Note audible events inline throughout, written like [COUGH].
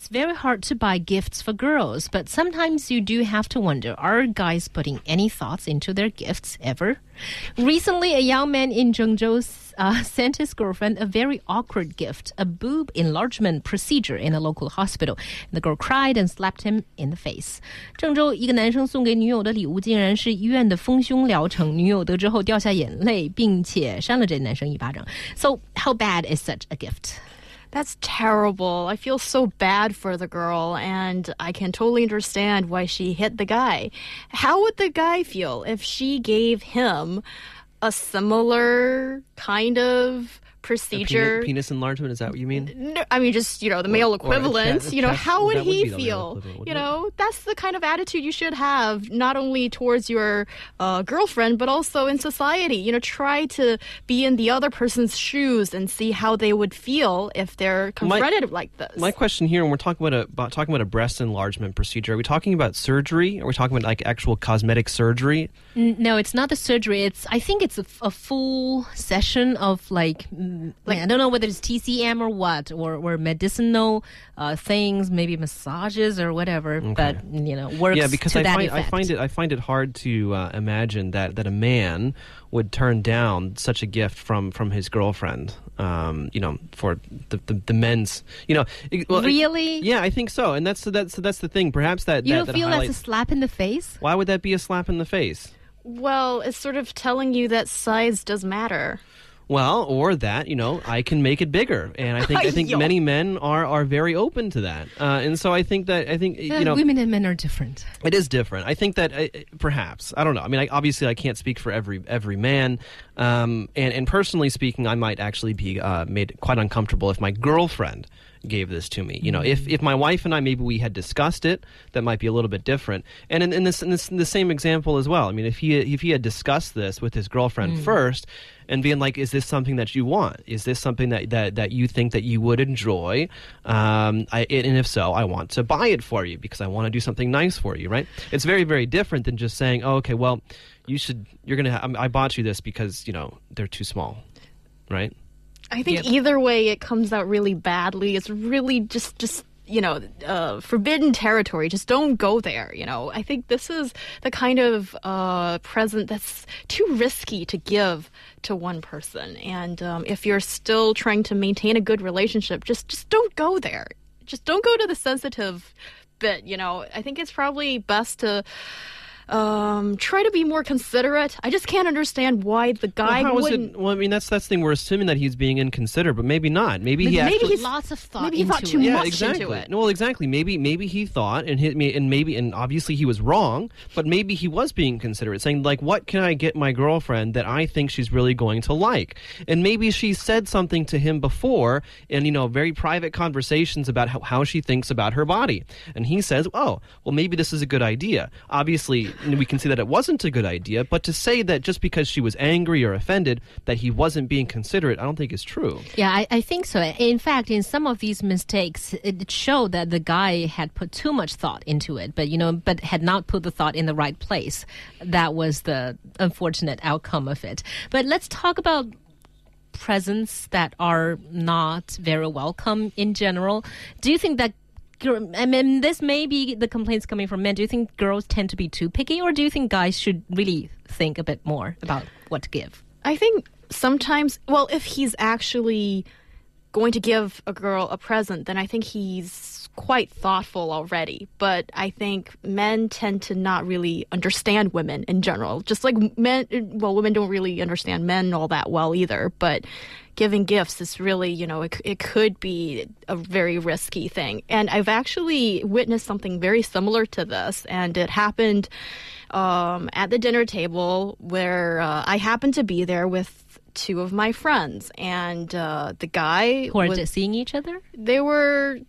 It's very hard to buy gifts for girls, but sometimes you do have to wonder are guys putting any thoughts into their gifts ever? Recently, a young man in Zhengzhou uh, sent [LAUGHS] his girlfriend a very awkward gift a boob enlargement procedure in a local hospital. The girl cried and slapped him in the face. 郑州一个男生送给女友的礼物竟然是医院的丰胸疗程，女友得知后掉下眼泪，并且扇了这男生一巴掌。So, how bad is such a gift? That's terrible. I feel so bad for the girl, and I can totally understand why she hit the guy. How would the guy feel if she gave him a similar kind of procedure. Penis, penis, enlargement, is that what you mean? No, I mean, just, you know, the male equivalent. chest- you know, chest- how would that would he be the male feel? equivalent, wouldn't You it? know, that's the kind of attitude you should have, not only towards your uh, girlfriend, but also in society. You know, try to be in the other person's shoes and see how they would feel if they're My- confronted like this. My question here, when we're talking about a about, talking about a breast enlargement procedure, are we talking about surgery? Are we talking about like actual cosmetic surgery? N- No, it's not the surgery. It's I think it's a, f- a full session of like, like I don't know whether it's TCM or what, or or medicinal uh, things, maybe massages or whatever. But you know, works yeah, because to I that find I find it I find it hard to uh, imagine that that a man would turn down such a gift from from his girlfriend. Um, you know, for the, the, the men's, you know, it- well, it- Really? yeah, I think so, and that's that's that's the thing. Perhaps that You that, don't that feel that's a slap in the face? Why would that be a slap in the face? well, it's sort of telling you that size does matter. Well, or that you know, I can make it bigger, and I think I [LAUGHS] think many men are are very open to that, uh, and so I think that I think Uh, you know women and men are different. it is different. I think that uh, perhaps I don't know. I mean, I, obviously, I can't speak for every every man, um, and and personally speaking, I might actually be uh, made quite uncomfortable if my girlfriend gave this to me. You know, if if my wife and I maybe we had discussed it, that might be a little bit different. And in, in this in this in the same example as well. I mean, if he if he had discussed this with his girlfriend first. And being like, is this something that you want? Is this something that, that, that you think that you would enjoy? Um, I, and if so, I want to buy it for you because I want to do something nice for you, right? It's very, very different than just saying, oh, okay, well, you should, you're going to, ha- I bought you this because, you know, they're too small, right? I think Yep. either way, it comes out really badly. It's really just, just you know, uh, forbidden territory. Just don't go there. You know, I think this is the kind of uh, present that's too risky to give to one person. And um, if you're still trying to maintain a good relationship, just just don't go there. Just don't go to the sensitive bit. You know, I think it's probably best to. Um, try to be more considerate. I just can't understand why the guy well, how is wouldn't. it? Well, I mean, that's that's the thing. We're assuming that he's being inconsiderate, but maybe not. Maybe, he Maybe actually. he's- Lots of thought maybe he into thought too it. yeah, much exactly. into it. No, well, exactly. Maybe maybe he thought, and hit me, and maybe, and obviously he was wrong. But maybe he was being considerate, saying like, "What can I get my girlfriend that I think she's really going to like?" And maybe she said something to him before, in you know, very private conversations about how, how she thinks about her body, and he says, "Oh, well, maybe this is a good idea." Obviously, we can see that it wasn't a good idea. But to say that just because she was angry or offended that he wasn't being considerate, I don't think is true. Yeah, I, I think so. In fact, in some of these mistakes, it showed that the guy had put too much thought into it, but you know, but had not put the thought in the right place. That was the unfortunate outcome of it. But let's talk about presents that are not very welcome in general. Do you think that? I mean, this may be the complaints coming from men. Do you think girls tend to be too picky, or do you think guys should really think a bit more about what to give? I think sometimes, well, if he's actually going to give a girl a present, then I think he's quite thoughtful already. But I think men tend to not really understand women in general. Just like men, well, women don't really understand men all that well either. But giving gifts is really, you know, it, it could be a very risky thing. And I've actually witnessed something very similar to this, and it happened um, at the dinner table where uh, I happened to be there with two of my friends, and uh, the guy Who are was- seeing each other? they were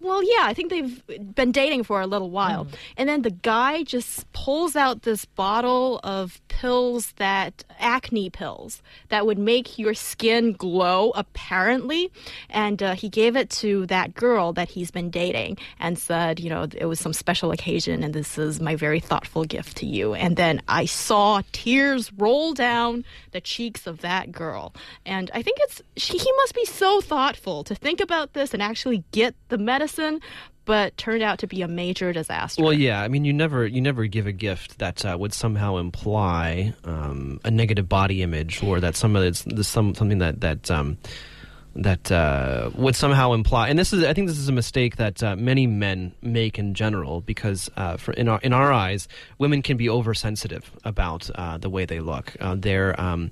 well, yeah, I think they've been dating for a little while. And then the guy just pulls out this bottle of pills that acne pills that would make your skin glow, apparently. And uh, he gave it to that girl that he's been dating and said, you know, it was some special occasion and this is my very thoughtful gift to you. And then I saw tears roll down the cheeks of that girl. And I think it's, she, he must be so thoughtful to think about this and actually get the medicine, but turned out to be a major disaster. Well, yeah. I mean, you never you never give a gift that uh, would somehow imply um, a negative body image, or that some of it's, some something that that. Um, that uh, would somehow imply, and this is, I think, this is a mistake that uh, many men make in general, because uh, for in our in our eyes, women can be oversensitive about uh, the way they look. Uh, their um,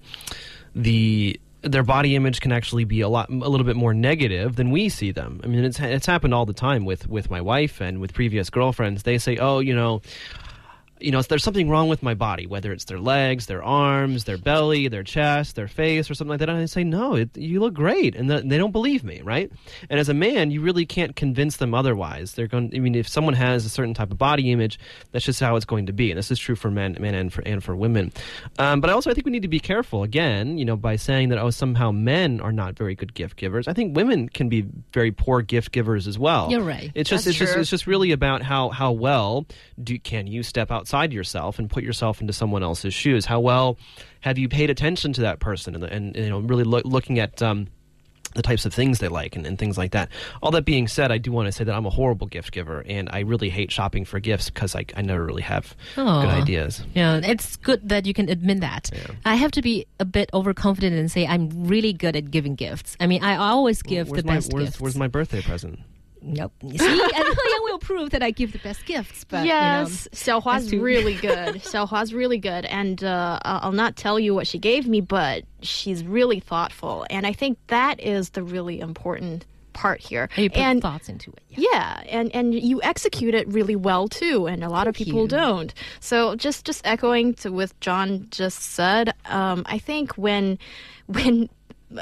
the their body image can actually be a lot a little bit more negative than we see them. I mean, it's it's happened all the time with with my wife and with previous girlfriends. They say, "Oh, you know, you know, there's something wrong with my body, whether it's their legs, their arms, their belly, their chest, their face, or something like that. And I say, no, it, you look great, and the, they don't believe me, right? And as a man, you really can't convince them otherwise. They're going. I mean, if someone has a certain type of body image, that's just how it's going to be, and this is true for men, men and for and for women. Um, but I also, I think we need to be careful again, you know, by saying that oh, somehow men are not very good gift givers. I think women can be very poor gift givers as well. You're right. It's just That's it's just it's just really about how how well do can you step outside yourself and put yourself into someone else's shoes? How well have you paid attention to that person and, and you know really look, looking at um, the types of things they like and, and things like that. All that being said, I do want to say that I'm a horrible gift giver and I really hate shopping for gifts because I, I never really have Aw. good ideas. Yeah, it's good that you can admit that. I have to be a bit overconfident and say I'm really good at giving gifts. I mean, I always give where's the my, best where's, gifts. where's my birthday present? Nope. You see, [LAUGHS] and [LAUGHS] Yang will prove that I give the best gifts. But yes, Xiaohua's that's too- really [LAUGHS] good. Xiaohua's really good, and uh, I'll not tell you what she gave me, but she's really thoughtful, and I think that is the really important part here. you, know, you put and thoughts into it. Yeah. yeah, and and you execute it really well too, and a lot of people you. don't. So just just echoing to what John just said, um, I think when when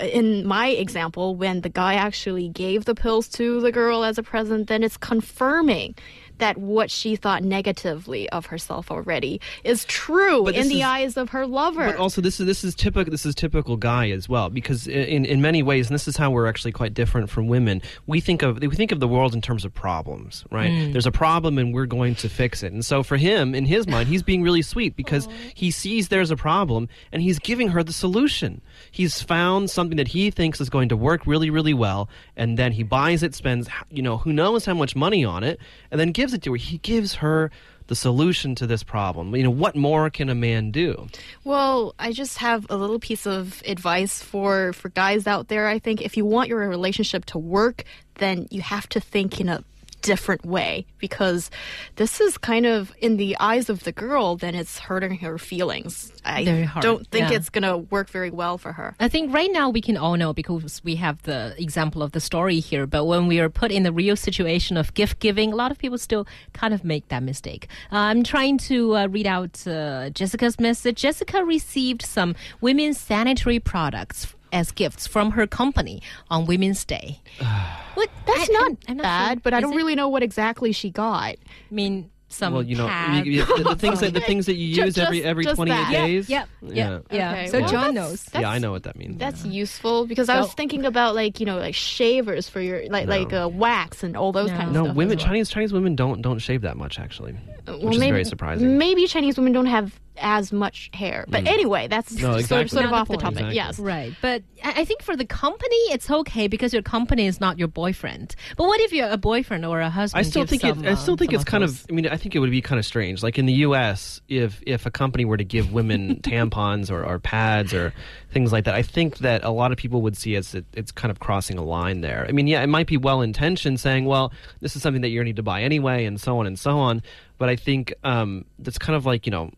in my example, when the guy actually gave the pills to the girl as a present, then it's confirming that what she thought negatively of herself already is true But in the is- eyes of her lover. But also, this is this is typical. This is typical guy as well, because in in many ways, and this is how we're actually quite different from women. We think of we think of the world in terms of problems, right? Mm. There's a problem, and we're going to fix it. And so, for him, in his mind, he's being really sweet because he sees there's a problem, and he's giving her the solution. He's found something that he thinks is going to work really, really well, and then he buys it, spends you know who knows how much money on it, and then gives it to her. He gives her. The solution to this problem. You know, what more can a man do? Well, I just have a little piece of advice for for guys out there. I think if you want your relationship to work, then you have to think in a different way because this is kind of in the eyes of the girl then it's hurting her feelings. I don't think yeah. it's going to work very well for her. I think right now we can all know because we have the example of the story here. But when we are put in the real situation of gift giving, a lot of people still kind of make that mistake. Uh, I'm trying to uh, read out uh, Jessica's message. Jessica received some women's sanitary products as gifts from her company on Women's Day. [SIGHS] what? That's I- not I'm- I'm not bad, sure. but I don't it? really know what exactly she got. I mean, some well, you know, you- you- the, the [LAUGHS] things that the things that you use every just- every just twenty eight that. yeah, days. yeah, yeah, yeah. Okay, So well, John that's- knows. Yeah, I know what that means. That's useful because I was thinking about like you know like shavers for your like like uh, wax and all those No. kind of no, stuff. women well. Chinese Chinese women don't don't shave that much actually, Well, which is maybe, very surprising. Maybe Chinese women don't have as much hair, but anyway, that's No, sort, exactly. of, sort of off the the topic. Exactly. Yes. Right, but I I think for the company, it's okay because your company is not your boyfriend. But what if you're a boyfriend or a husband? I still think some, it, I still think some it's kind those? of. I mean, I think it would be kind of strange. Like in the U.S., if if a company were to give women [LAUGHS] tampons or, or pads or things like that, I think that a lot of people would see as it, it's kind of crossing a line there. I mean, yeah, it might be well intentioned, saying, "Well, this is something that you need to buy anyway," and so on and so on. But I think um, that's kind of like you know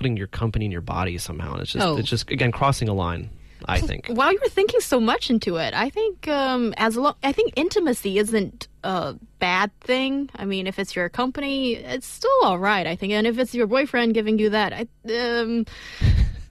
putting your company in your body somehow, and it's just Oh. it's just again crossing a line. I think. While you're thinking so much into it, I think um, as long I think intimacy isn't a bad thing. I mean, if it's your company, it's still all right. I think, and if it's your boyfriend giving you that, I, um,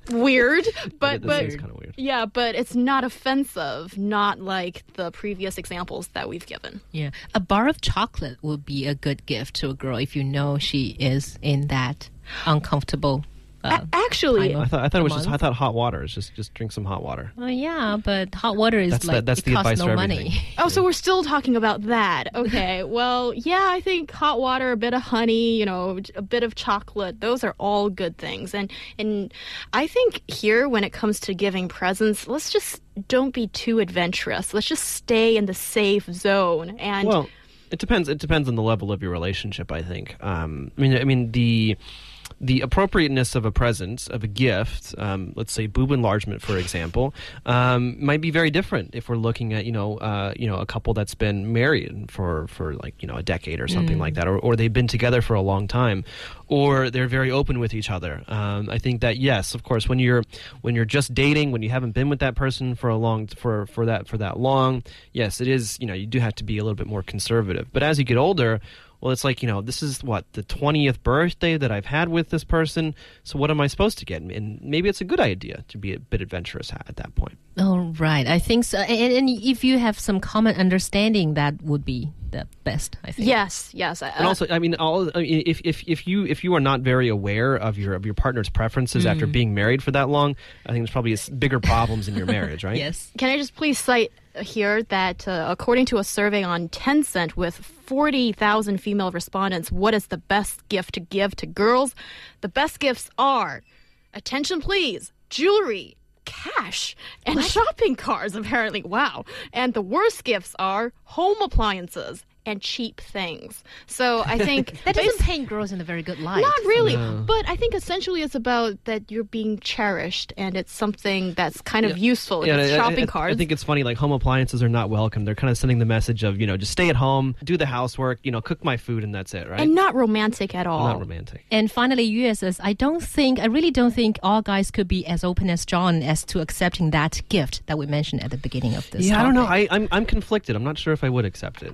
[LAUGHS] weird, but [LAUGHS] It but kind of weird. yeah, but it's not offensive. Not like the previous examples that we've given. Yeah. A bar of chocolate would be a good gift to a girl if you know she is in that uncomfortable. Uh, A- actually, I thought I thought it was just I thought hot water is just just drink some hot water. well, yeah, but hot water is That's the- like that's it the costs advice no for money. everything. Oh, so we're still talking about that. Okay. [LAUGHS] well, yeah, I think hot water, a bit of honey, you know, a bit of chocolate, those are all good things. And and I think here when it comes to giving presents, let's just don't be too adventurous. Let's just stay in the safe zone and Well, it depends. It depends on the level of your relationship. I think. Um, I mean, I mean the the appropriateness of a present of a gift, um, let's say boob enlargement, for example, um, might be very different if we're looking at you know uh, you know a couple that's been married for for like you know a decade or something like that, or, or they've been together for a long time, or they're very open with each other. Um, I think that yes, of course, when you're when you're just dating, when you haven't been with that person for a long for for that for that long, yes, it is. You know, you do have to be a little bit more conservative. But as you get older, well, it's like you know, this is what the twentieth birthday that I've had with this person. So what am I supposed to get? And maybe it's a good idea to be a bit adventurous at that point. Oh, right. I think so. And, and if you have some common understanding, that would be the best, I think. yes, yes. And also, I mean, all I mean, if, if if you if you are not very aware of your of your partner's preferences after being married for that long, I think there's probably bigger problems in your [LAUGHS] marriage, right? Yes. Can I just please cite here that uh, according to a survey on Tencent with 40,000 female respondents, what is the best gift to give to girls? The best gifts are attention please, jewelry, cash, and shopping carts apparently. Wow. And the worst gifts are home appliances and cheap things. So I think [LAUGHS] That bas- doesn't paint girls in a very good light. not really, but I think essentially it's about that you're being cherished and it's something that's kind of useful. Yeah, if it's I- I- shopping I, cards. I think it's funny. Like home appliances are not welcome. They're kind of sending the message of you know just stay at home, do the housework, you know, cook my food, and that's it, right? and not romantic at all. not romantic. And finally, Yu says, I don't think, I really don't think all guys could be as open as John as to accepting that gift that we mentioned at the beginning of this. Yeah, I don't know. I, I'm I'm conflicted. I'm not sure if I would accept it.